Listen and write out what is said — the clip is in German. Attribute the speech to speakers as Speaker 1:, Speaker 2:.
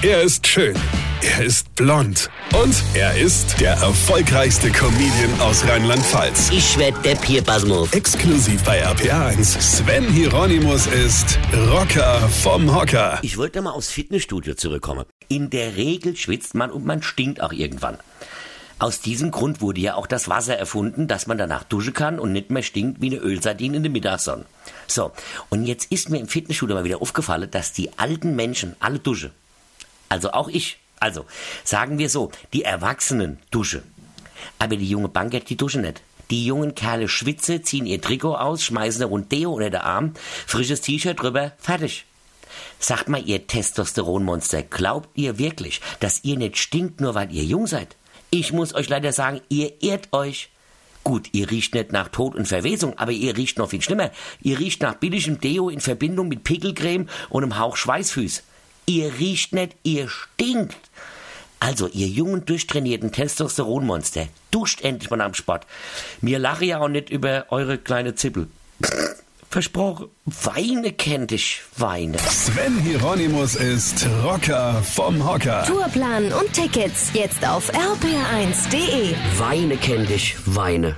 Speaker 1: Er ist schön. Er ist blond. Und er ist der erfolgreichste Comedian aus Rheinland-Pfalz.
Speaker 2: Ich werd der Pierpasmus.
Speaker 1: Exklusiv bei RPA1. Sven Hieronymus ist Rocker vom Hocker.
Speaker 2: Ich wollte mal aufs Fitnessstudio zurückkommen. In der Regel schwitzt man und man stinkt auch irgendwann. Aus diesem Grund wurde ja auch das Wasser erfunden, dass man danach duschen kann und nicht mehr stinkt wie eine Ölsardine in der Mittagssonne. So, und jetzt ist mir im Fitnessstudio mal wieder aufgefallen, dass die alten Menschen alle duschen. Also auch ich. Also, sagen wir so, die Erwachsenen duschen. Aber die junge Banker, die duschen nicht. Die jungen Kerle schwitzen, ziehen ihr Trikot aus, schmeißen eine Runde Deo unter den Arm, frisches T-Shirt drüber, fertig. Sagt mal, ihr Testosteronmonster, glaubt ihr wirklich, dass ihr nicht stinkt, nur weil ihr jung seid? Ich muss euch leider sagen, ihr ehrt euch. Gut, ihr riecht nicht nach Tod und Verwesung, aber ihr riecht noch viel schlimmer. Ihr riecht nach billigem Deo in Verbindung mit Pickelcreme und einem Hauch Schweißfüß. Ihr riecht nicht, ihr stinkt. Also, ihr jungen, durchtrainierten Testosteronmonster, duscht endlich mal am Sport. Mir lache ja auch nicht über eure kleine Zippel. Versprochen, Weine kennt ich, Weine.
Speaker 1: Sven Hieronymus ist Rocker vom Hocker.
Speaker 3: Tourplan und Tickets jetzt auf rpr1.de.
Speaker 2: Weine kennt ich, Weine.